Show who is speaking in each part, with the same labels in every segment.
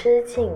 Speaker 1: 之境。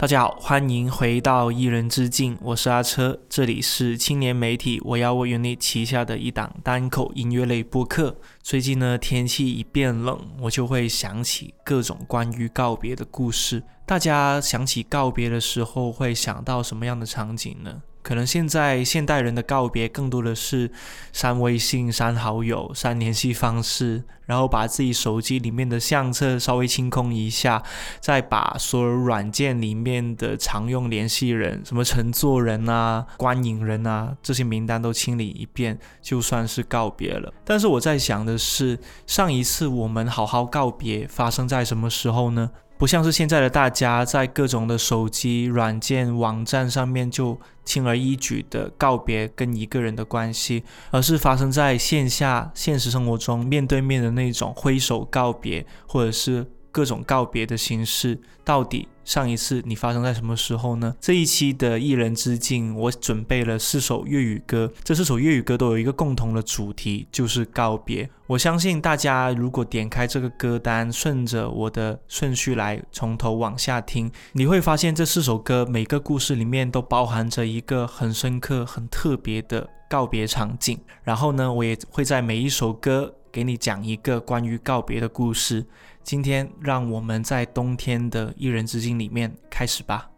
Speaker 2: 大家好，欢迎回到一人之境，我是阿车，这里是青年媒体我要为你旗下的一档单口音乐类播客。最近呢，天气一变冷，我就会想起各种关于告别的故事。大家想起告别的时候，会想到什么样的场景呢？可能现在现代人的告别更多的是删微信、删好友、删联系方式，然后把自己手机里面的相册稍微清空一下，再把所有软件里面的常用联系人，什么乘坐人啊、观影人啊这些名单都清理一遍，就算是告别了。但是我在想的是，上一次我们好好告别发生在什么时候呢？不像是现在的大家在各种的手机软件网站上面就轻而易举的告别跟一个人的关系，而是发生在线下现实生活中面对面的那种挥手告别，或者是。各种告别的形式，到底上一次你发生在什么时候呢？这一期的一人之境，我准备了四首粤语歌，这四首粤语歌都有一个共同的主题，就是告别。我相信大家如果点开这个歌单，顺着我的顺序来从头往下听，你会发现这四首歌每个故事里面都包含着一个很深刻、很特别的告别场景。然后呢，我也会在每一首歌给你讲一个关于告别的故事。今天，让我们在冬天的一人之境里面开始吧。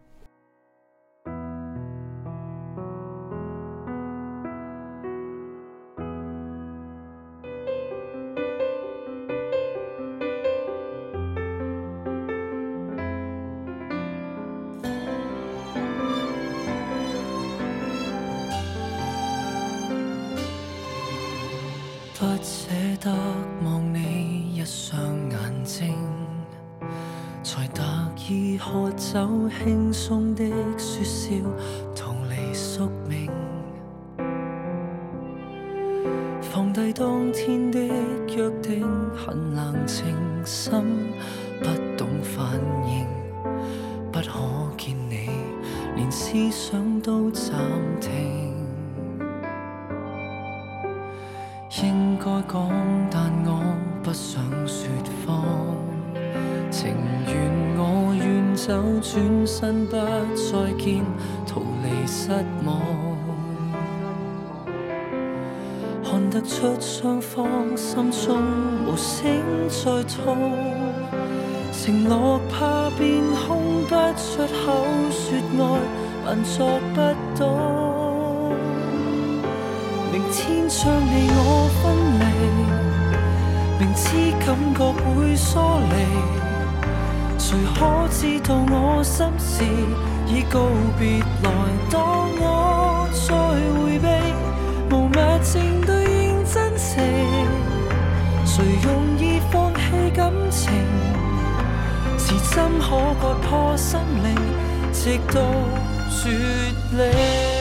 Speaker 3: 轻松的说笑逃离宿命放低当天的约定很冷清。心不懂反应不可见你连思想都暂停。应该讲转身不再见，逃离失望。看得出双方心中无声在痛，承诺怕变空，不出口说爱，还作不到。明天将你我分离，明知感觉会疏离，谁可知道我心事已告别来？当我再回避，无物证对应真诚。谁容易放弃感情？是针可割破心灵，直到绝离。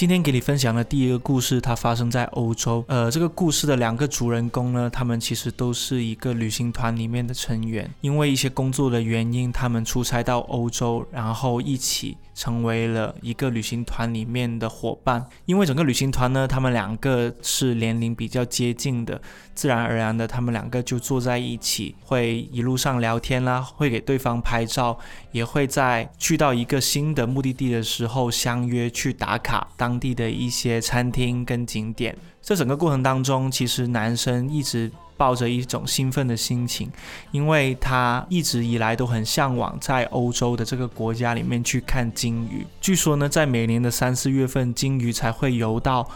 Speaker 2: 今天给你分享的第一个故事，它发生在欧洲。呃，这个故事的两个主人公呢，他们其实都是一个旅行团里面的成员，因为一些工作的原因，他们出差到欧洲，然后一起成为了一个旅行团里面的伙伴。因为整个旅行团呢，他们两个是年龄比较接近的，自然而然的，他们两个就坐在一起，会一路上聊天啦，会给对方拍照，也会在去到一个新的目的地的时候相约去打卡当。当地的一些餐厅跟景点，这整个过程当中，其实男生一直抱着一种兴奋的心情，因为他一直以来都很向往在欧洲的这个国家里面去看鲸鱼。据说呢，在每年的三四月份，鲸鱼才会游到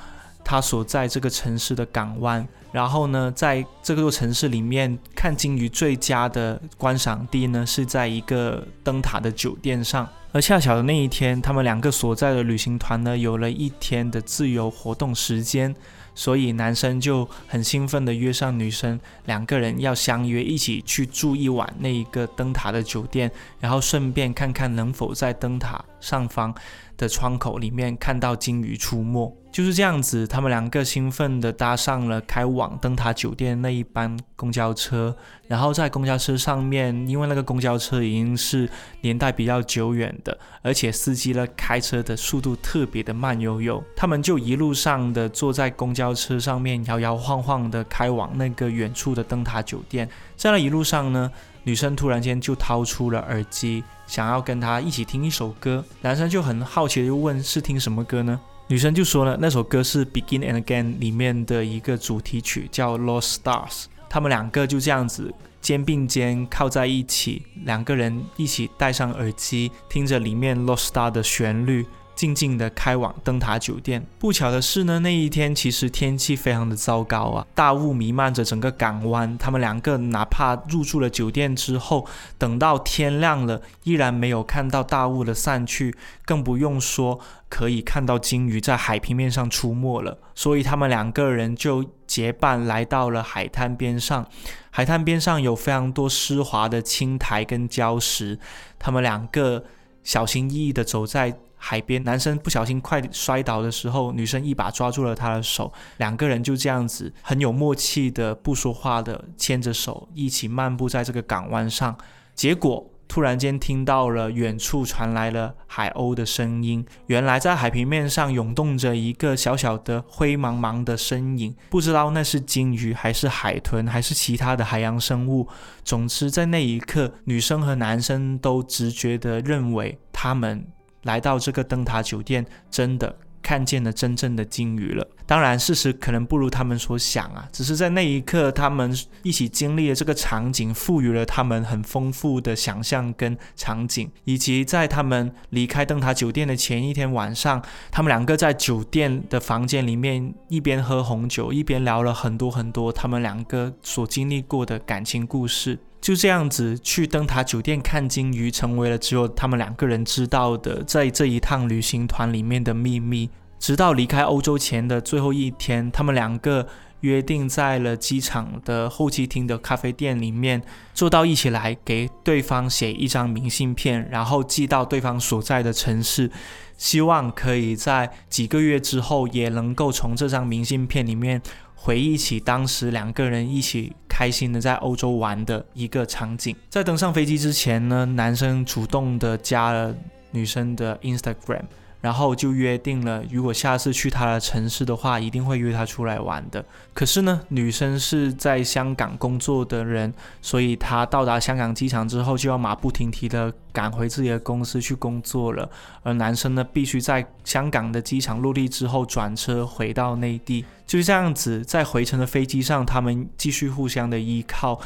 Speaker 2: 他所在这个城市的港湾。然后呢，在这座城市里面看鲸鱼最佳的观赏地呢，是在一个灯塔的酒店上。而恰巧的那一天，他们两个所在的旅行团呢，有了一天的自由活动时间，所以男生就很兴奋地约上女生，两个人要相约一起去住一晚那一个灯塔的酒店，然后顺便看看能否在灯塔上方的窗口里面看到鲸鱼出没。就是这样子，他们两个兴奋地搭上了开往灯塔酒店那一班公交车。然后在公交车上面，因为那个公交车已经是年代比较久远的，而且司机呢开车的速度特别的慢悠悠，他们就一路上的坐在公交车上面摇摇晃晃的开往那个远处的灯塔酒店。在那一路上呢，女生突然间就掏出了耳机，想要跟他一起听一首歌。男生就很好奇的就问：是听什么歌呢？女生就说了，那首歌是《Begin and Again》里面的一个主题曲，叫《Lost Stars》。他们两个就这样子肩并肩靠在一起，两个人一起戴上耳机，听着里面《Lost Stars》的旋律。静静地开往灯塔酒店。不巧的是呢，那一天其实天气非常的糟糕啊，大雾弥漫着整个港湾。他们两个哪怕入住了酒店之后，等到天亮了，依然没有看到大雾的散去，更不用说可以看到鲸鱼在海平面上出没了。所以他们两个人就结伴来到了海滩边上。海滩边上有非常多湿滑的青苔跟礁石，他们两个小心翼翼地走在。海边，男生不小心快摔倒的时候，女生一把抓住了他的手，两个人就这样子很有默契的不说话的牵着手一起漫步在这个港湾上。结果突然间听到了远处传来了海鸥的声音，原来在海平面上涌动着一个小小的灰茫茫的身影，不知道那是鲸鱼还是海豚还是其他的海洋生物。总之在那一刻，女生和男生都直觉的认为他们。来到这个灯塔酒店，真的看见了真正的鲸鱼了。当然，事实可能不如他们所想啊，只是在那一刻，他们一起经历了这个场景，赋予了他们很丰富的想象跟场景，以及在他们离开灯塔酒店的前一天晚上，他们两个在酒店的房间里面一边喝红酒，一边聊了很多很多他们两个所经历过的感情故事。就这样子去灯塔酒店看鲸鱼，成为了只有他们两个人知道的，在这一趟旅行团里面的秘密。直到离开欧洲前的最后一天，他们两个约定在了机场的候机厅的咖啡店里面坐到一起来，给对方写一张明信片，然后寄到对方所在的城市，希望可以在几个月之后也能够从这张明信片里面。回忆起当时两个人一起开心的在欧洲玩的一个场景。在登上飞机之前呢，男生主动的加了女生的 Instagram。然后就约定了，如果下次去他的城市的话，一定会约他出来玩的。可是呢，女生是在香港工作的人，所以她到达香港机场之后，就要马不停蹄的赶回自己的公司去工作了。而男生呢，必须在香港的机场落地之后转车回到内地。就这样子，在回程的飞机上，他们继续互相的依靠，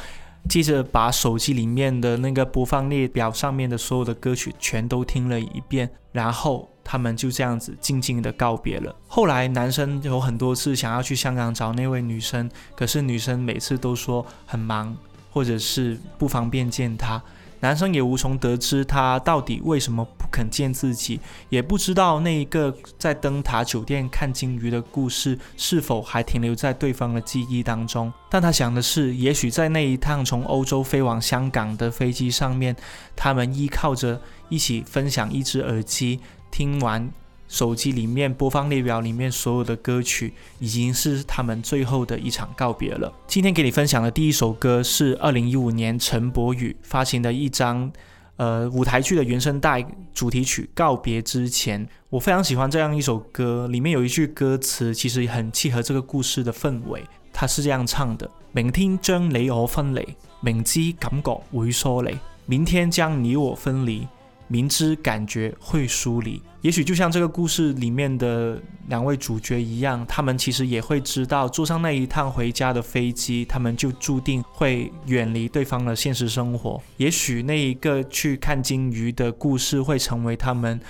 Speaker 2: 接着把手机里面的那个播放列表上面的所有的歌曲全都听了一遍，然后。他们就这样子静静的告别了。后来，男生有很多次想要去香港找那位女生，可是女生每次都说很忙，或者是不方便见他。男生也无从得知他到底为什么不肯见自己，也不知道那一个在灯塔酒店看鲸鱼的故事是否还停留在对方的记忆当中。但他想的是，也许在那一趟从欧洲飞往香港的飞机上面，他们依靠着一起分享一只耳机。听完手机里面播放列表里面所有的歌曲，已经是他们最后的一场告别了。今天给你分享的第一首歌是二零一五年陈柏宇发行的一张呃舞台剧的原声带主题曲《告别之前》。我非常喜欢这样一首歌，里面有一句歌词其实很契合这个故事的氛围。他是这样唱的：明天将你我分离，明知感觉会疏离，明天将你我分离。明知感觉会疏离，也许就像这个故事里面的两位主角一样，他们其实也会知道，坐上那一趟回家的飞机，他们就注定会远离对方的现实生活。也许那一个去看鲸鱼的故事，会成为他们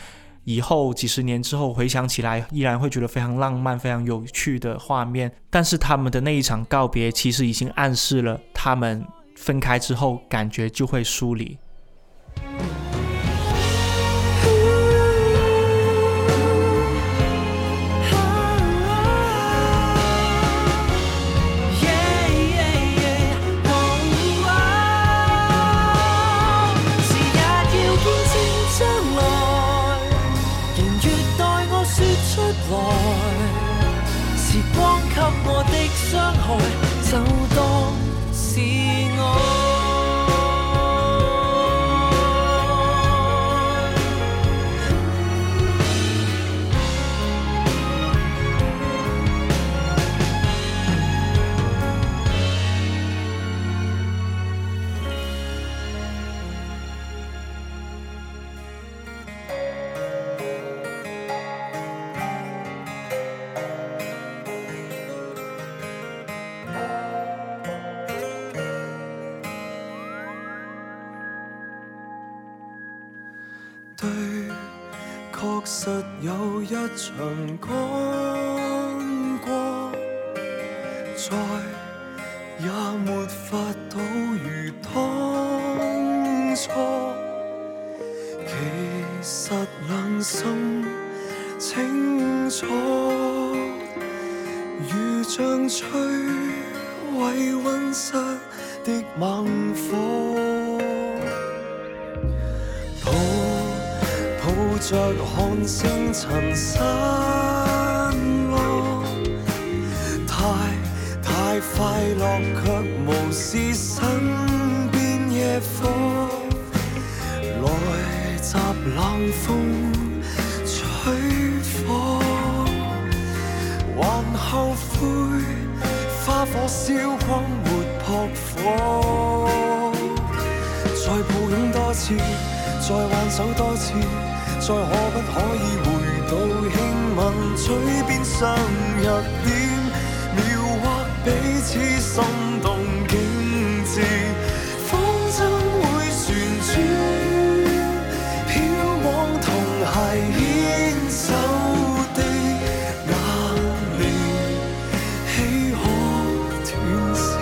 Speaker 2: 以后几十年之后回想起来，依然会觉得非常浪漫、非常有趣的画面。但是他们的那一场告别，其实已经暗示了他们分开之后，感觉就会疏离。
Speaker 3: 确实有一场干过，再也没法到如当初。其实冷心清楚，如像摧毁温室的猛火。着看星尘散落，太太快乐，却无视身边野火。来袭冷风吹火，还后悔花火烧光没扑火，再抱拥多次，再挽手多次。再可不可以回到轻吻嘴边相约点，描画彼此心动景致，风筝会旋转，飘往同偕牵手的那年，岂可断线？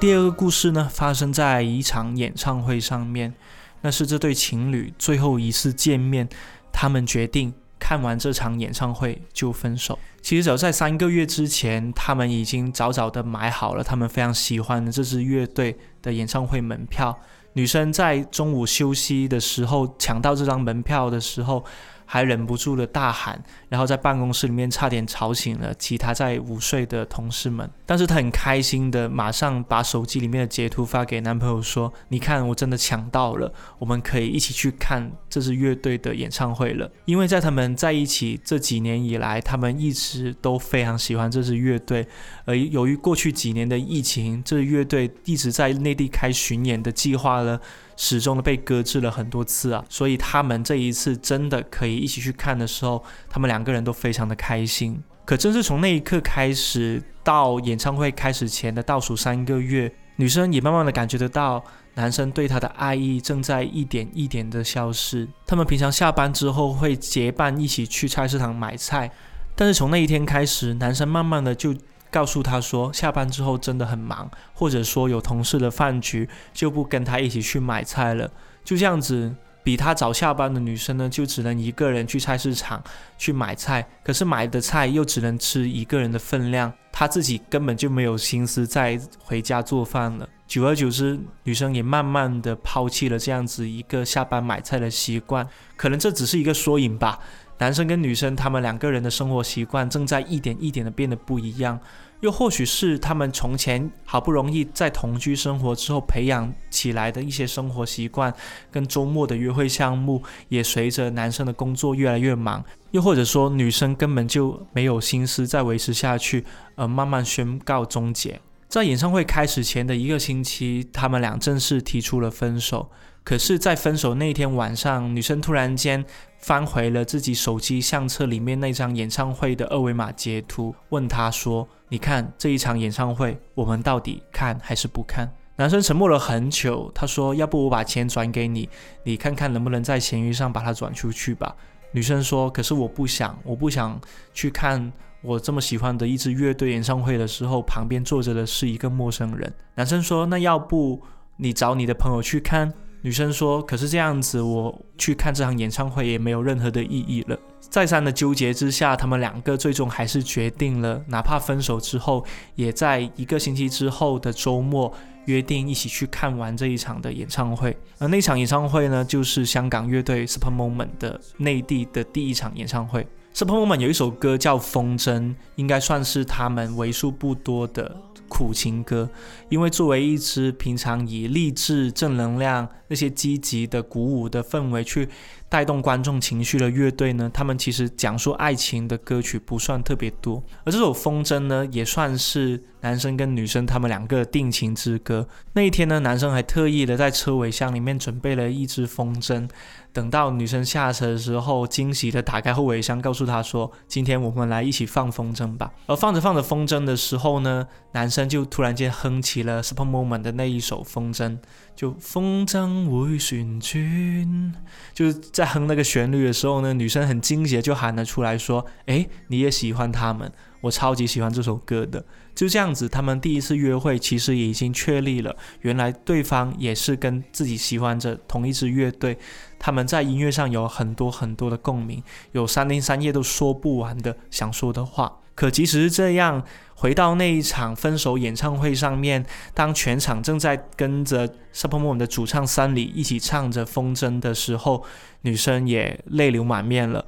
Speaker 2: 第二个故事呢，发生在一场演唱会上面。那是这对情侣最后一次见面，他们决定看完这场演唱会就分手。其实早在三个月之前，他们已经早早的买好了他们非常喜欢的这支乐队的演唱会门票。女生在中午休息的时候抢到这张门票的时候。还忍不住的大喊，然后在办公室里面差点吵醒了其他在午睡的同事们。但是她很开心的，马上把手机里面的截图发给男朋友说：“你看，我真的抢到了，我们可以一起去看这支乐队的演唱会了。”因为在他们在一起这几年以来，他们一直都非常喜欢这支乐队。而由于过去几年的疫情，这支乐队一直在内地开巡演的计划呢。始终的被搁置了很多次啊，所以他们这一次真的可以一起去看的时候，他们两个人都非常的开心。可正是从那一刻开始，到演唱会开始前的倒数三个月，女生也慢慢的感觉得到，男生对她的爱意正在一点一点的消失。他们平常下班之后会结伴一起去菜市场买菜，但是从那一天开始，男生慢慢的就。告诉他说，下班之后真的很忙，或者说有同事的饭局，就不跟他一起去买菜了。就这样子，比他早下班的女生呢，就只能一个人去菜市场去买菜，可是买的菜又只能吃一个人的分量，他自己根本就没有心思再回家做饭了。久而久之，女生也慢慢的抛弃了这样子一个下班买菜的习惯。可能这只是一个缩影吧。男生跟女生，他们两个人的生活习惯正在一点一点的变得不一样。又或许是他们从前好不容易在同居生活之后培养起来的一些生活习惯，跟周末的约会项目，也随着男生的工作越来越忙，又或者说女生根本就没有心思再维持下去，而慢慢宣告终结。在演唱会开始前的一个星期，他们俩正式提出了分手。可是，在分手那天晚上，女生突然间翻回了自己手机相册里面那张演唱会的二维码截图，问他说。你看这一场演唱会，我们到底看还是不看？男生沉默了很久，他说：“要不我把钱转给你，你看看能不能在闲鱼上把它转出去吧。”女生说：“可是我不想，我不想去看我这么喜欢的一支乐队演唱会的时候，旁边坐着的是一个陌生人。”男生说：“那要不你找你的朋友去看？”女生说：“可是这样子，我去看这场演唱会也没有任何的意义了。”再三的纠结之下，他们两个最终还是决定了，哪怕分手之后，也在一个星期之后的周末约定一起去看完这一场的演唱会。而那场演唱会呢，就是香港乐队 Super Moment 的内地的第一场演唱会。Super Moment 有一首歌叫《风筝》，应该算是他们为数不多的苦情歌。因为作为一支平常以励志、正能量、那些积极的、鼓舞的氛围去带动观众情绪的乐队呢，他们其实讲述爱情的歌曲不算特别多。而这首《风筝》呢，也算是男生跟女生他们两个定情之歌。那一天呢，男生还特意的在车尾箱里面准备了一支风筝。等到女生下车的时候，惊喜的打开后尾箱，告诉她说：“今天我们来一起放风筝吧。”而放着放着风筝的时候呢，男生就突然间哼起了 Super Moment 的那一首风筝，就风筝会旋转。就是在哼那个旋律的时候呢，女生很惊喜的就喊了出来说：“哎，你也喜欢他们？我超级喜欢这首歌的。”就这样子，他们第一次约会其实已经确立了，原来对方也是跟自己喜欢着同一支乐队。他们在音乐上有很多很多的共鸣，有三天三夜都说不完的想说的话。可即使是这样，回到那一场分手演唱会上面，当全场正在跟着 Supermoon 的主唱三里一起唱着《风筝》的时候，女生也泪流满面了。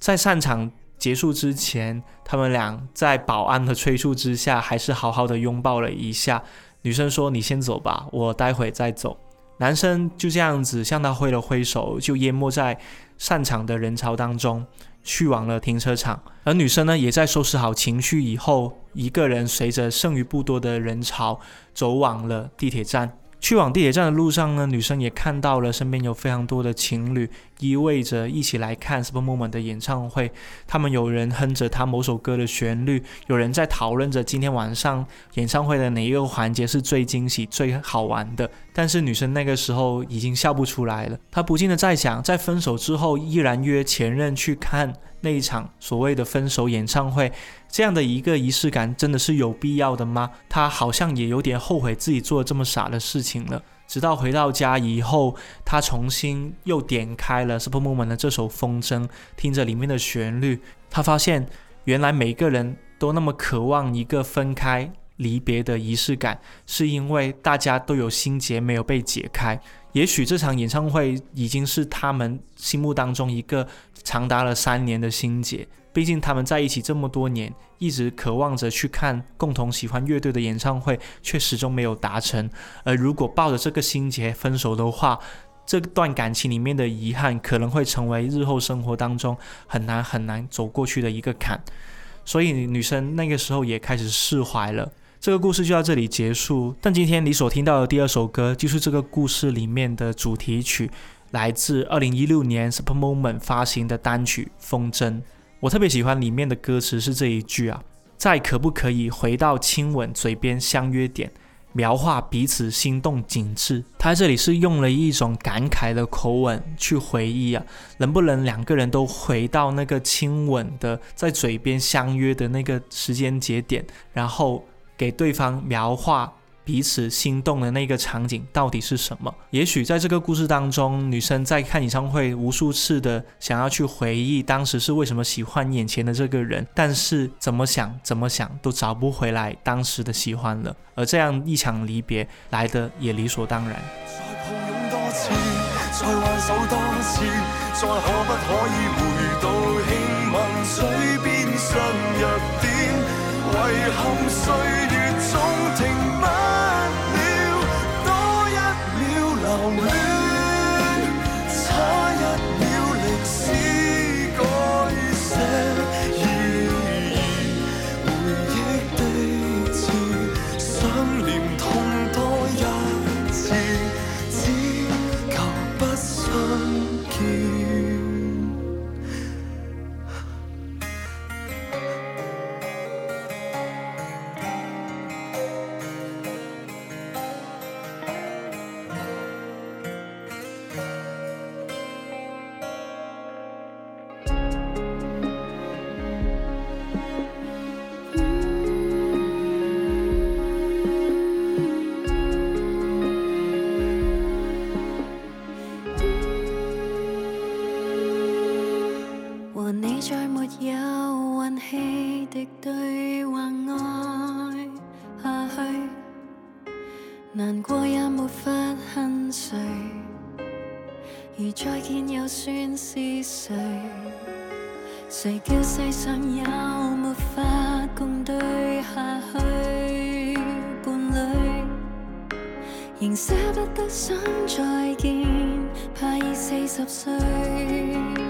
Speaker 2: 在散场结束之前，他们俩在保安的催促之下，还是好好的拥抱了一下。女生说：“你先走吧，我待会再走。”男生就这样子向他挥了挥手，就淹没在散场的人潮当中，去往了停车场。而女生呢，也在收拾好情绪以后，一个人随着剩余不多的人潮，走往了地铁站。去往地铁站的路上呢，女生也看到了身边有非常多的情侣依偎着一起来看 Super Moment 的演唱会。他们有人哼着他某首歌的旋律，有人在讨论着今天晚上演唱会的哪一个环节是最惊喜、最好玩的。但是女生那个时候已经笑不出来了，她不禁的在想，在分手之后依然约前任去看那一场所谓的分手演唱会。这样的一个仪式感真的是有必要的吗？她好像也有点后悔自己做了这么傻的事情了。直到回到家以后，他重新又点开了 Super Moment 的这首《风筝》，听着里面的旋律，他发现原来每个人都那么渴望一个分开离别的仪式感，是因为大家都有心结没有被解开。也许这场演唱会已经是他们心目当中一个长达了三年的心结。毕竟他们在一起这么多年，一直渴望着去看共同喜欢乐队的演唱会，却始终没有达成。而如果抱着这个心结分手的话，这段感情里面的遗憾可能会成为日后生活当中很难很难走过去的一个坎。所以女生那个时候也开始释怀了。这个故事就到这里结束。但今天你所听到的第二首歌，就是这个故事里面的主题曲，来自二零一六年 Super Moment 发行的单曲《风筝》。我特别喜欢里面的歌词是这一句啊，再可不可以回到亲吻嘴边相约点，描画彼此心动景致。他在这里是用了一种感慨的口吻去回忆啊，能不能两个人都回到那个亲吻的在嘴边相约的那个时间节点，然后给对方描画彼此心动的那个场景到底是什么。也许在这个故事当中，女生在看演唱会无数次的想要去回忆当时是为什么喜欢眼前的这个人，但是怎么想怎么想都找不回来当时的喜欢了。而这样一场离别来的也理所当然。
Speaker 3: 再挽手次，再可不可以回到吻，遗憾岁月总
Speaker 2: 停。十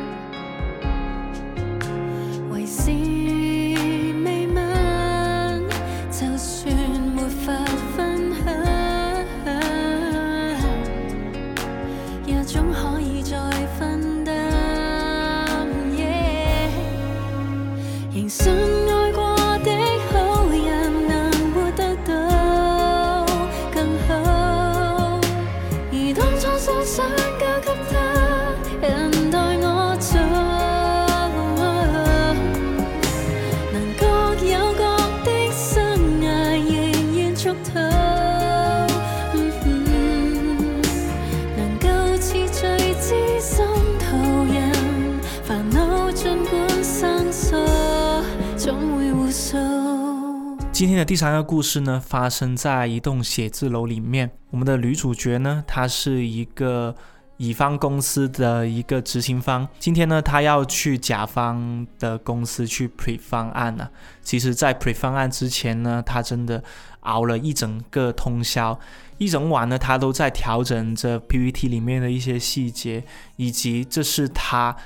Speaker 2: 第三个故事呢，发生在一栋写字楼里面。我们的女主角呢，她是一个乙方公司的一个执行方。今天呢，她要去甲方的公司去 pre 方案呢、其实，在 pre 方案之前呢，她真的熬了一整个通宵，一整晚呢，她都在调整着 PPT 里面的一些细节，以及这是她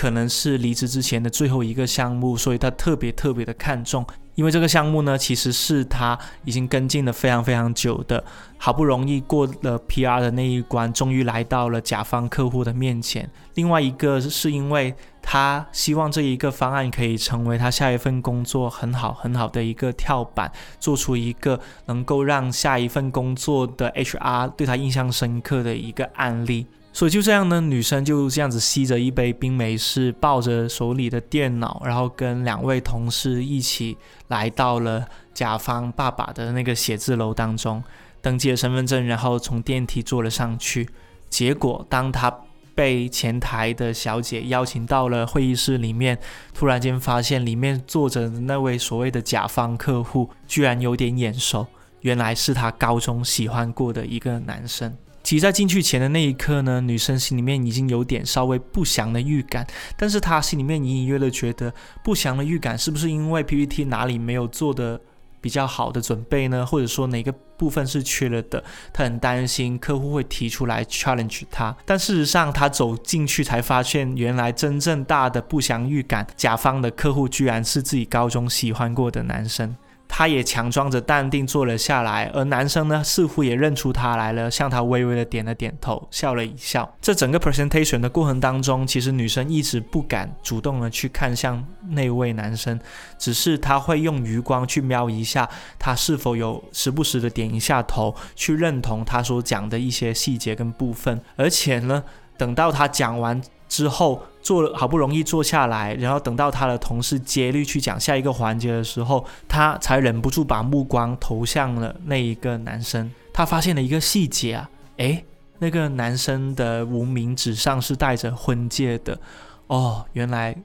Speaker 2: 可能是离职之前的最后一个项目，所以他特别特别的看重。因为这个项目呢，其实是他已经跟进了非常非常久的，好不容易过了 PR 的那一关，终于来到了甲方客户的面前。另外一个是因为他希望这一个方案可以成为他下一份工作很好很好的一个跳板，做出一个能够让下一份工作的 HR 对他印象深刻的一个案例。所以就这样呢，女生就这样子吸着一杯冰美式，抱着手里的电脑，然后跟两位同事一起来到了甲方爸爸的那个写字楼当中，登记了身份证，然后从电梯坐了上去。结果，当他被前台的小姐邀请到了会议室里面，突然间发现里面坐着的那位所谓的甲方客户，居然有点眼熟，原来是他高中喜欢过的一个男生。其实，在进去前的那一刻呢，女生心里面已经有点稍微不祥的预感，但是她心里面隐隐约约的觉得不祥的预感是不是因为 PPT 哪里没有做的比较好的准备呢？或者说哪个部分是缺了的？她很担心客户会提出来 challenge 她，但事实上她走进去才发现，原来真正大的不祥预感，甲方的客户居然是自己高中喜欢过的男生。他也强装着淡定坐了下来，而男生呢，似乎也认出他来了，向他微微的点了点头，笑了一笑。这整个 presentation 的过程当中，其实女生一直不敢主动的去看向那位男生，只是她会用余光去瞄一下他是否有时不时的点一下头，去认同他所讲的一些细节跟部分。而且呢，等到他讲完之后，坐好不容易坐下来，然后等到他的同事接力去讲下一个环节的时候，他才忍不住把目光投向了那一个男生。他发现了一个细节啊，诶，那个男生的无名指上是戴着婚戒的。哦，原来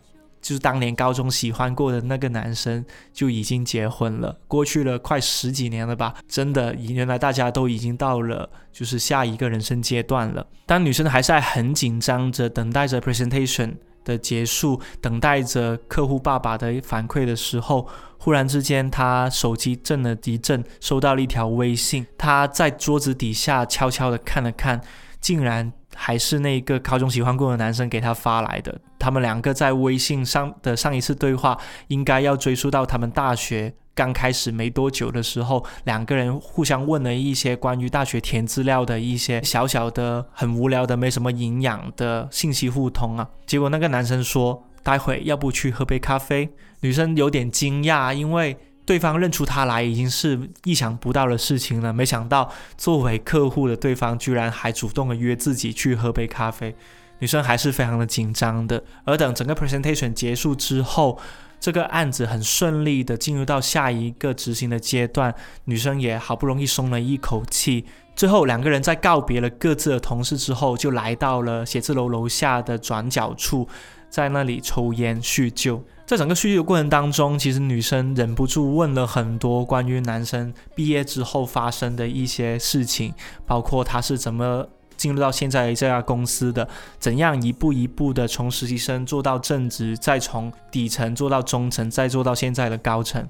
Speaker 2: 就是当年高中喜欢过的那个男生就已经结婚了，过去了快十几年了吧？真的，原来大家都已经到了就是下一个人生阶段了。当女生还是在很紧张着等待着 presentation 的结束，等待着客户爸爸的反馈的时候，忽然之间，她手机震了一震，收到了一条微信。她在桌子底下悄悄地看了看，竟然还是那个高中喜欢过的男生给她发来的。他们两个在微信上的上一次对话，应该要追溯到他们大学刚开始没多久的时候，两个人互相问了一些关于大学填资料的一些小小的、很无聊的、没什么营养的信息互通啊。结果那个男生说：“待会要不去喝杯咖啡？”女生有点惊讶，因为对方认出他来已经是意想不到的事情了。没想到作为客户的对方，居然还主动的约自己去喝杯咖啡。女生还是非常的紧张的。而等整个 presentation 结束之后，这个案子很顺利的进入到下一个执行的阶段，女生也好不容易松了一口气。最后两个人在告别了各自的同事之后，就来到了写字楼楼下的转角处，在那里抽烟叙旧。在整个叙旧的过程当中，其实女生忍不住问了很多关于男生毕业之后发生的一些事情，包括他是怎么进入到现在这家公司的，怎样一步一步的从实习生做到正职，再从底层做到中层，再做到现在的高层。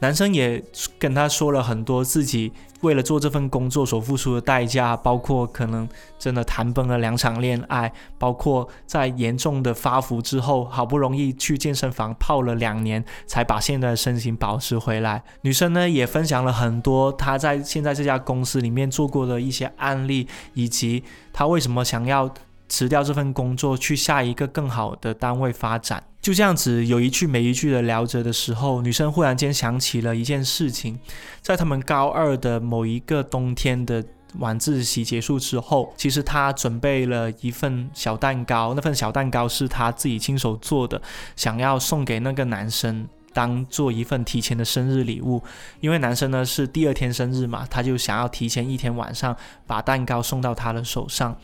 Speaker 2: 男生也跟他说了很多自己为了做这份工作所付出的代价，包括可能真的谈崩了两场恋爱，包括在严重的发福之后，好不容易去健身房泡了两年，才把现在的身形保持回来。女生呢也分享了很多她在现在这家公司里面做过的一些案例，以及她为什么想要。辞掉这份工作，去下一个更好的单位发展。就这样子，有一句没一句的聊着的时候，女生忽然间想起了一件事情，在他们高二的某一个冬天的晚自习结束之后，其实她准备了一份小蛋糕，那份小蛋糕是她自己亲手做的，想要送给那个男生当做一份提前的生日礼物。因为男生呢是第二天生日嘛，他就想要提前一天晚上把蛋糕送到他的手上。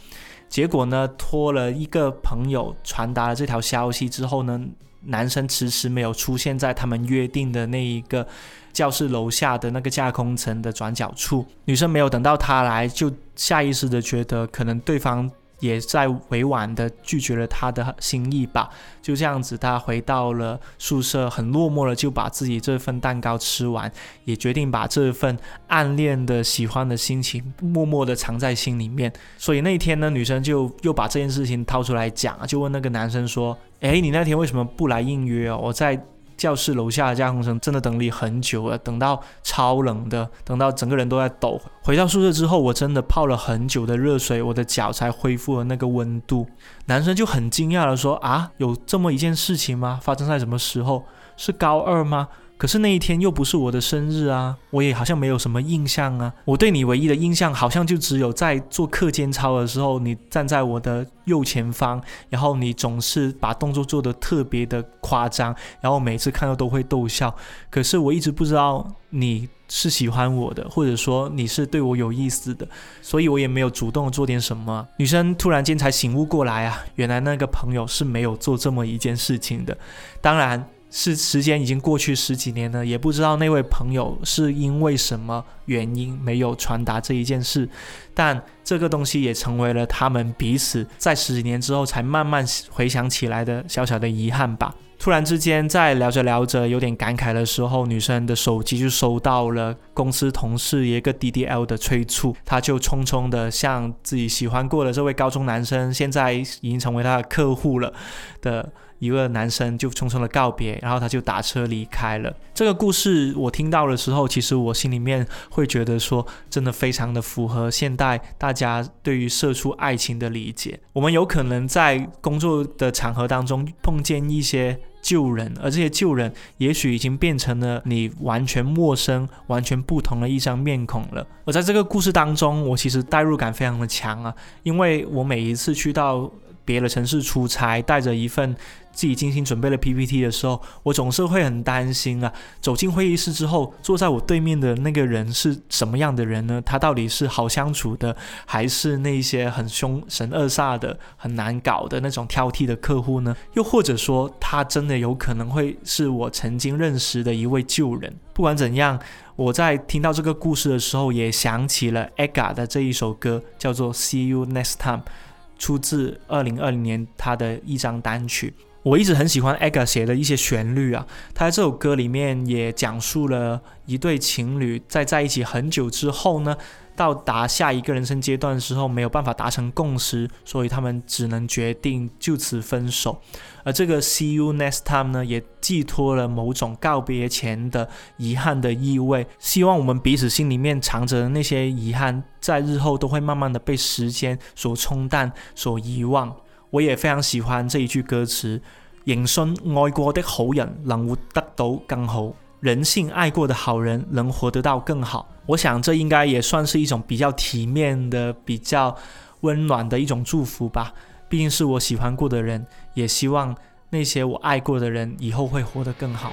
Speaker 2: 结果呢，托了一个朋友传达了这条消息之后呢，男生迟迟没有出现在他们约定的那一个教室楼下的那个架空层的转角处。女生没有等到他来，就下意识的觉得可能对方。也在委婉的拒绝了他的心意吧。就这样子，他回到了宿舍，很落寞的就把自己这份蛋糕吃完，也决定把这份暗恋的喜欢的心情默默的藏在心里面。所以那天呢，女生就又把这件事情掏出来讲，就问那个男生说：“诶，你那天为什么不来应约哦？我在。”教室楼下的架空层真的等你很久了，等到超冷的，等到整个人都在抖。回到宿舍之后，我真的泡了很久的热水，我的脚才恢复了那个温度。男生就很惊讶的说：“啊，有这么一件事情吗？发生在什么时候？是高二吗？”可是那一天又不是我的生日啊，我也好像没有什么印象啊。我对你唯一的印象，好像就只有在做课间操的时候，你站在我的右前方，然后你总是把动作做得特别的夸张，然后每次看到都会逗笑。可是我一直不知道你是喜欢我的，或者说你是对我有意思的，所以我也没有主动做点什么。女生突然间才醒悟过来啊，原来那个朋友是没有做这么一件事情的。当然。是时间已经过去十几年了，也不知道那位朋友是因为什么原因没有传达这一件事，但这个东西也成为了他们彼此在十几年之后才慢慢回想起来的小小的遗憾吧。突然之间，在聊着聊着有点感慨的时候，女生的手机就收到了公司同事一个 DDL 的催促，她就匆匆的向自己喜欢过的这位高中男生，现在已经成为她的客户了的。一个男生就匆匆的告别，然后他就打车离开了。这个故事我听到的时候，其实我心里面会觉得说，真的非常的符合现代大家对于社畜爱情的理解。我们有可能在工作的场合当中碰见一些旧人，而这些旧人也许已经变成了你完全陌生、完全不同的一张面孔了。而在这个故事当中，我其实代入感非常的强啊，因为我每一次去到别的城市出差，带着一份。自己精心准备的 PPT 的时候，我总是会很担心啊。走进会议室之后，坐在我对面的那个人是什么样的人呢？他到底是好相处的，还是那些很凶神恶煞的、很难搞的那种挑剔的客户呢？又或者说，他真的有可能会是我曾经认识的一位旧人？不管怎样，我在听到这个故事的时候，也想起了 EGA 的这一首歌，叫做《See You Next Time》，出自二零二零年他的一张单曲。我一直很喜欢 Aga 写的一些旋律啊，他在这首歌里面也讲述了一对情侣在在一起很久之后呢，到达下一个人生阶段的时候没有办法达成共识，所以他们只能决定就此分手。而这个 See you next time 呢，也寄托了某种告别前的遗憾的意味，希望我们彼此心里面藏着的那些遗憾，在日后都会慢慢的被时间所冲淡、所遗忘。我也非常喜欢这一句歌词：“人信爱过的好人能活得到更好，人性爱过的好人能活得到更好。”我想这应该也算是一种比较体面的、比较温暖的一种祝福吧。毕竟是我喜欢过的人，也希望那些我爱过的人以后会活得更好。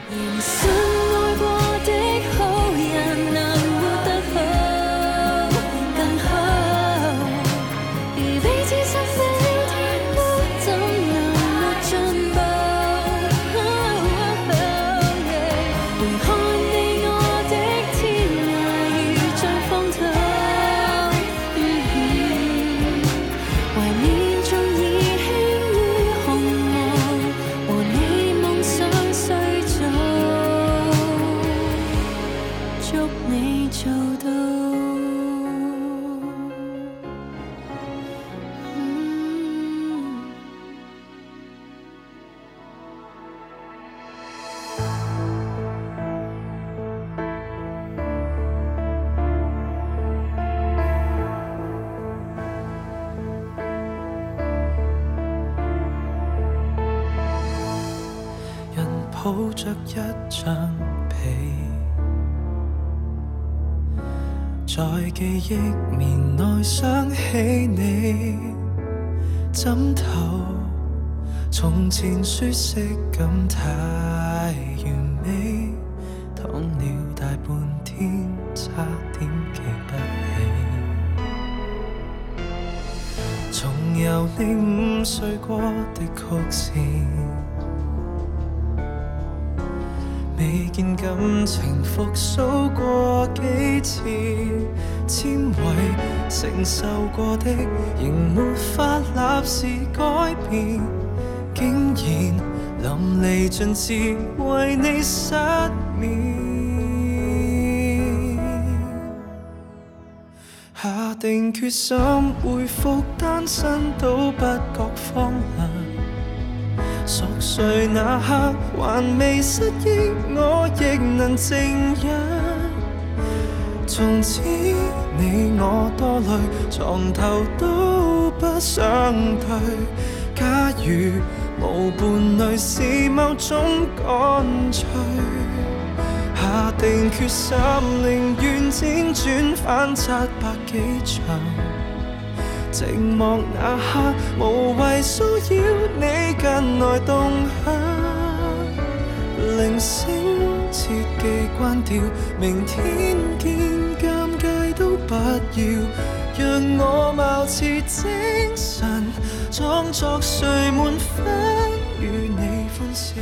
Speaker 3: 你午睡过的曲线。未见感情复苏过几次，纤维承受过的，仍没法立时改变，竟然淋漓尽致为你失眠。定决心回复单身都不觉荒凉。熟睡那刻还未失忆，我亦能静一。从此你我多累，床头都不想退。假如无伴侣是某种干脆，定决心宁愿辗转反侧百几场。寂寞那刻，无谓骚扰你近来动向。铃声切记关掉，明天见，尴尬都不要，让我貌似精神，装作睡满分，与你欢笑。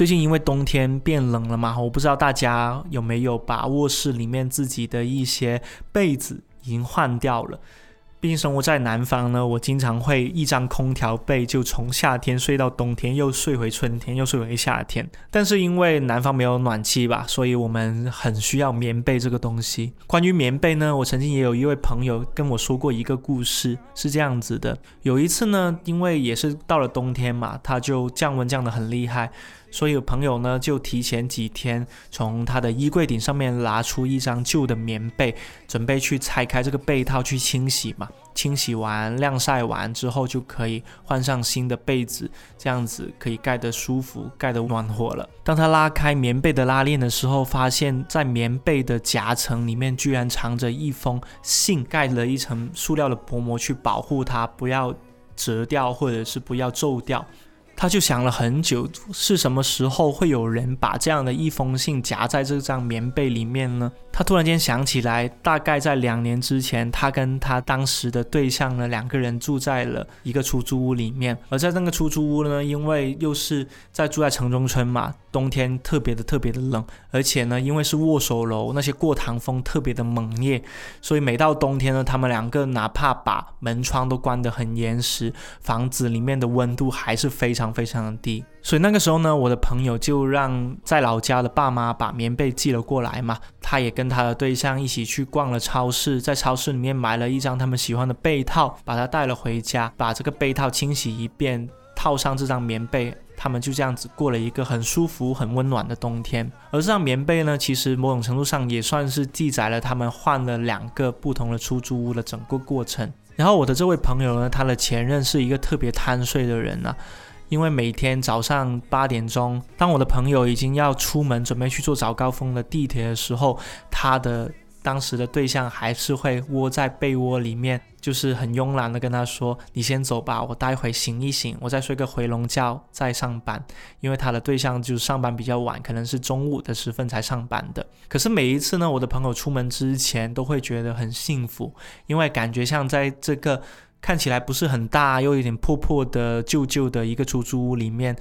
Speaker 2: 最近因为冬天变冷了嘛，我不知道大家有没有把卧室里面自己的一些被子已经换掉了。毕竟生活在南方呢，我经常会一张空调被就从夏天睡到冬天，又睡回春天，又睡回夏天。但是因为南方没有暖气吧，所以我们很需要棉被这个东西。关于棉被呢，我曾经也有一位朋友跟我说过一个故事，是这样子的：有一次呢，因为也是到了冬天嘛，它就降温降得很厉害。所以朋友呢，就提前几天从他的衣柜顶上面拿出一张旧的棉被，准备去拆开这个被套去清洗嘛。清洗完、晾晒完之后，就可以换上新的被子，这样子可以盖得舒服、盖得暖和了。当他拉开棉被的拉链的时候，发现在棉被的夹层里面居然藏着一封信，盖了一层塑料的薄膜去保护它，不要折掉或者是不要皱掉。他就想了很久，是什么时候会有人把这样的一封信夹在这张棉被里面呢？他突然间想起来，大概在两年之前，他跟他当时的对象呢，两个人住在了一个出租屋里面。而在那个出租屋呢，因为又是在住在城中村嘛，冬天特别的特别的冷，而且呢，因为是握手楼，那些过堂风特别的猛烈，所以每到冬天呢，他们两个哪怕把门窗都关得很严实，房子里面的温度还是非常非常的低。所以那个时候呢，我的朋友就让在老家的爸妈把棉被寄了过来嘛。他也跟他的对象一起去逛了超市，在超市里面买了一张他们喜欢的被套，把它带了回家，把这个被套清洗一遍，套上这张棉被，他们就这样子过了一个很舒服、很温暖的冬天。而这张棉被呢，其实某种程度上也算是记载了他们换了两个不同的出租屋的整个过程。然后我的这位朋友呢，他的前任是一个特别贪睡的人啊。因为每天早上八点钟，当我的朋友已经要出门准备去坐早高峰的地铁的时候，他的当时的对象还是会窝在被窝里面，就是很慵懒的跟他说：“你先走吧，我待会醒一醒，我再睡个回笼觉再上班。”因为他的对象就上班比较晚，可能是中午的时分才上班的。可是每一次呢，我的朋友出门之前都会觉得很幸福，因为感觉像在这个。看起来不是很大，又有点破破的、旧旧的一个出租屋里面，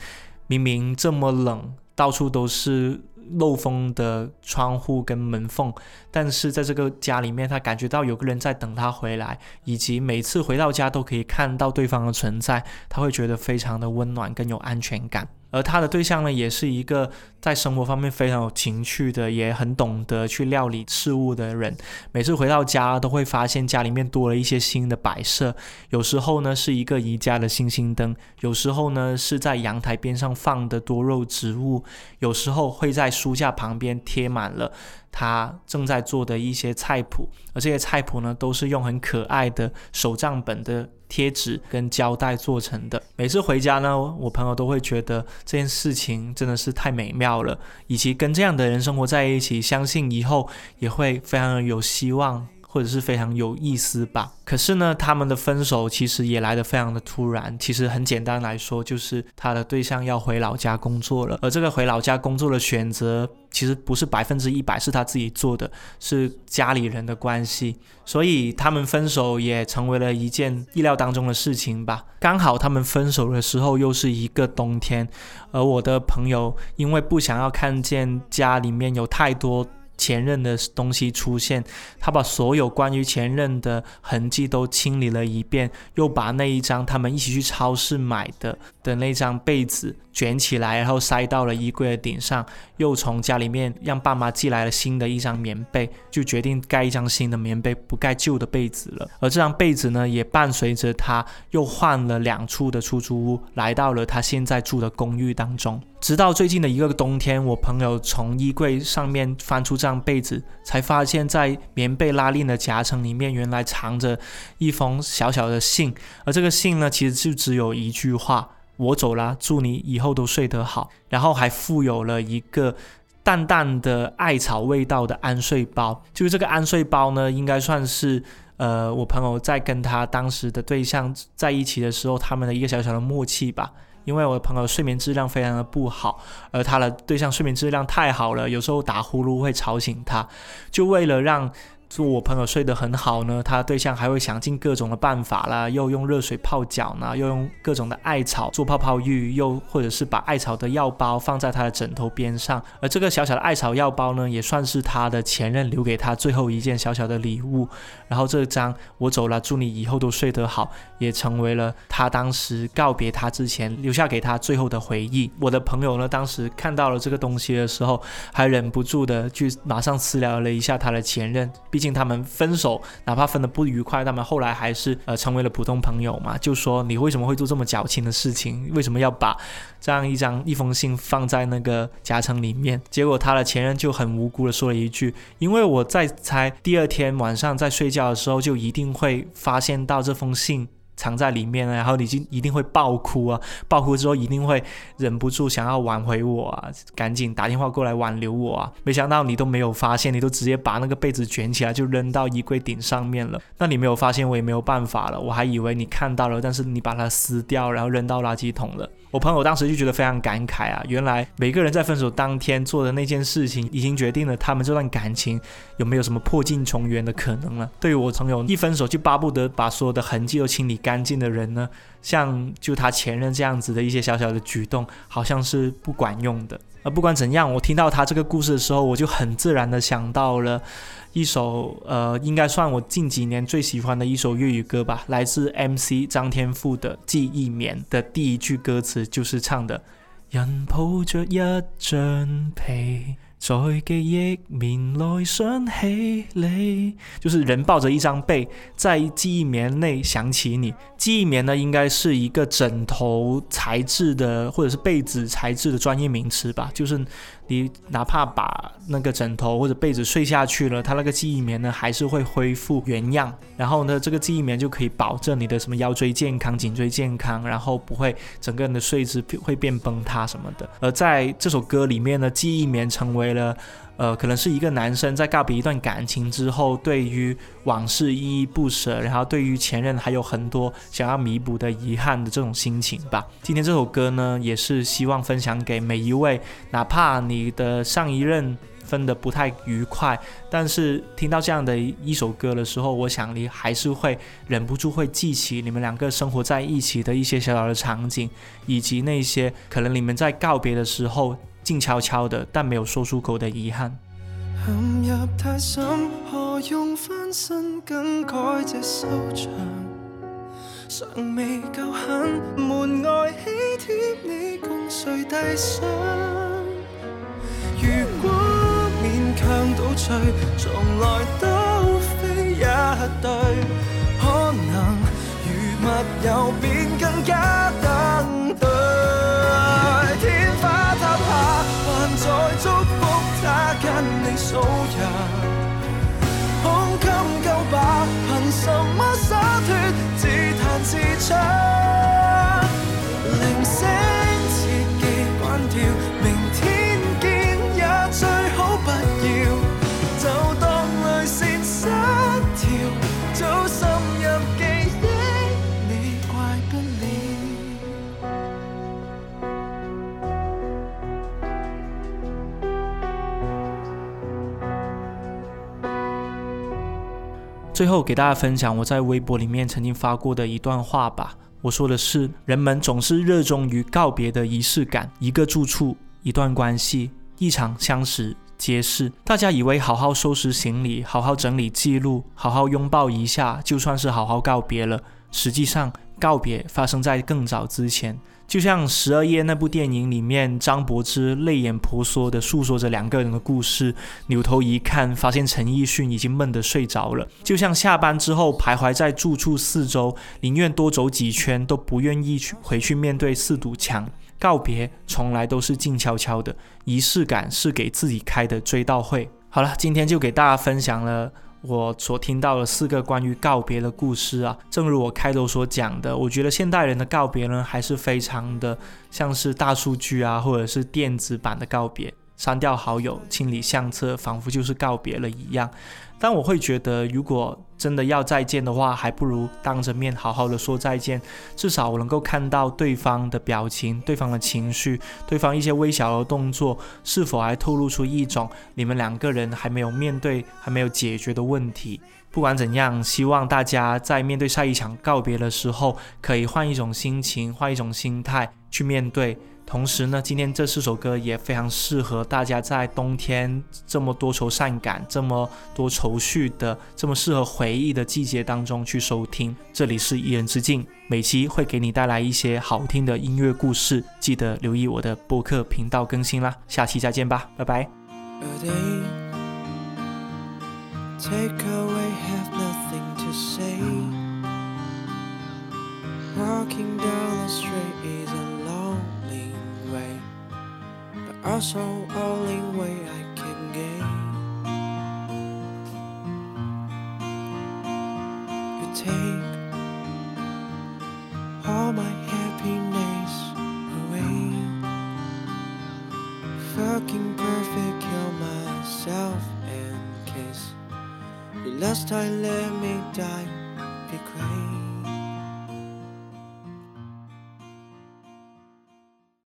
Speaker 2: 明明这么冷，到处都是漏风的窗户跟门缝，但是在这个家里面，他感觉到有个人在等他回来，以及每次回到家都可以看到对方的存在，他会觉得非常的温暖，更有安全感。而他的对象呢，也是一个在生活方面非常有情趣的，也很懂得去料理事物的人。每次回到家，都会发现家里面多了一些新的摆设。有时候呢，是一个宜家的星星灯；有时候呢，是在阳台边上放的多肉植物；有时候会在书架旁边贴满了他正在做的一些菜谱，而这些菜谱呢，都是用很可爱的手账本的贴纸跟胶带做成的。每次回家呢，我朋友都会觉得这件事情真的是太美妙了，以及跟这样的人生活在一起，相信以后也会非常有希望。或者是非常有意思吧。可是呢，他们的分手其实也来得非常的突然。其实很简单来说，就是他的对象要回老家工作了，而这个回老家工作的选择其实不是百分之一百是他自己做的，是家里人的关系。所以他们分手也成为了一件意料当中的事情吧。刚好他们分手的时候又是一个冬天，而我的朋友因为不想要看见家里面有太多。前任的东西出现，他把所有关于前任的痕迹都清理了一遍，又把那一张他们一起去超市买的的那张被子卷起来，然后塞到了衣柜的顶上，又从家里面让爸妈寄来了新的一张棉被，就决定盖一张新的棉被，不盖旧的被子了。而这张被子呢，也伴随着他又换了两处的出租屋，来到了他现在住的公寓当中。直到最近的一个冬天，我朋友从衣柜上面翻出这张被子，才发现，在棉被拉链的夹层里面，原来藏着一封小小的信。而这个信呢，其实就只有一句话：“我走了，祝你以后都睡得好。”然后还附有了一个淡淡的艾草味道的安睡包。就是这个安睡包呢，应该算是呃，我朋友在跟他当时的对象在一起的时候，他们的一个小小的默契吧。因为我的朋友睡眠质量非常的不好，而他的对象睡眠质量太好了，有时候打呼噜会吵醒他，就为了让。说我朋友睡得很好呢，他对象还会想尽各种的办法啦，又用热水泡脚呢，又用各种的艾草做泡泡浴，又或者是把艾草的药包放在他的枕头边上。而这个小小的艾草药包呢，也算是他的前任留给他最后一件小小的礼物。然后这张我走了，祝你以后都睡得好，也成为了他当时告别他之前留下给他最后的回忆。我的朋友呢，当时看到了这个东西的时候，还忍不住的去马上私聊了一下他的前任。毕毕竟他们分手，哪怕分的不愉快，他们后来还是呃成为了普通朋友嘛。就说你为什么会做这么矫情的事情？为什么要把这样一张一封信放在那个夹层里面？结果他的前任就很无辜的说了一句：“因为我在猜，第二天晚上在睡觉的时候就一定会发现到这封信。”藏在里面，然后你就一定会爆哭啊！爆哭之后一定会忍不住想要挽回我啊，赶紧打电话过来挽留我啊！没想到你都没有发现，你都直接把那个被子卷起来就扔到衣柜顶上面了。那你没有发现，我也没有办法了。我还以为你看到了，但是你把它撕掉，然后扔到垃圾桶了。我朋友当时就觉得非常感慨啊，原来每个人在分手当天做的那件事情，已经决定了他们这段感情有没有什么破镜重圆的可能了。对于我朋友一分手就巴不得把所有的痕迹都清理干净的人呢，像就他前任这样子的一些小小的举动，好像是不管用的。呃不管怎样，我听到他这个故事的时候，我就很自然的想到了。一首呃，应该算我近几年最喜欢的一首粤语歌吧，来自 MC 张天赋的《记忆棉》的第一句歌词就是唱的：人抱着一张被。在记忆棉内想起你，就是人抱着一张被，在记忆棉内想起你。记忆棉呢，应该是一个枕头材质的，或者是被子材质的专业名词吧。就是你哪怕把那个枕头或者被子睡下去了，它那个记忆棉呢，还是会恢复原样。然后呢，这个记忆棉就可以保证你的什么腰椎健康、颈椎健康，然后不会整个人的睡姿会变崩塌什么的。而在这首歌里面呢，记忆棉成为了，呃，可能是一个男生在告别一段感情之后，对于往事依依不舍，然后对于前任还有很多想要弥补的遗憾的这种心情吧。今天这首歌呢，也是希望分享给每一位，哪怕你的上一任分的不太愉快，但是听到这样的一首歌的时候，我想你还是会忍不住会记起你们两个生活在一起的一些小小的场景，以及那些可能你们在告别的时候。静悄悄的，但没有说出口的遗憾。陷入太深，何用翻身更改这收场？尚未够狠，门外喜帖你共谁递上？如果勉强倒叙，从来都非一对，可能如密友便更加跟你数羊胸襟够吧凭什么洒脱？自弹自唱。最后给大家分享我在微博里面曾经发过的一段话吧。我说的是，人们总是热衷于告别的仪式感，一个住处，一段关系，一场相识。皆是大家以为好好收拾行李，好好整理记录，好好拥抱一下，就算是好好告别了。实际上，告别发生在更早之前。就像《十二夜》那部电影里面，张柏芝泪眼婆娑地诉说着两个人的故事。扭头一看，发现陈奕迅已经闷得睡着了。就像下班之后徘徊在住处四周，宁愿多走几圈，都不愿意去回去面对四堵墙。告别从来都是静悄悄的，仪式感是给自己开的追悼会。好了，今天就给大家分享了。我所听到的四个关于告别的故事啊，正如我开头所讲的，我觉得现代人的告别呢，还是非常的像是大数据啊，或者是电子版的告别。删掉好友、清理相册，仿佛就是告别了一样。但我会觉得，如果真的要再见的话，还不如当着面好好的说再见。至少我能够看到对方的表情、对方的情绪、对方一些微小的动作，是否还透露出一种你们两个人还没有面对、还没有解决的问题。不管怎样，希望大家在面对下一场告别的时候，可以换一种心情、换一种心态去面对。同时呢，今天这四首歌也非常适合大家在冬天这么多愁善感、这么多愁绪的、这么适合回忆的季节当中去收听。这里是一人之境，每期会给你带来一些好听的音乐故事，记得留意我的播客频道更新啦。下期再见吧，拜拜。
Speaker 3: take away have nothing to say walking down the street in
Speaker 2: also only way I can gain. You take all my happiness away. Fucking perfect, kill myself and kiss. The last time let me die.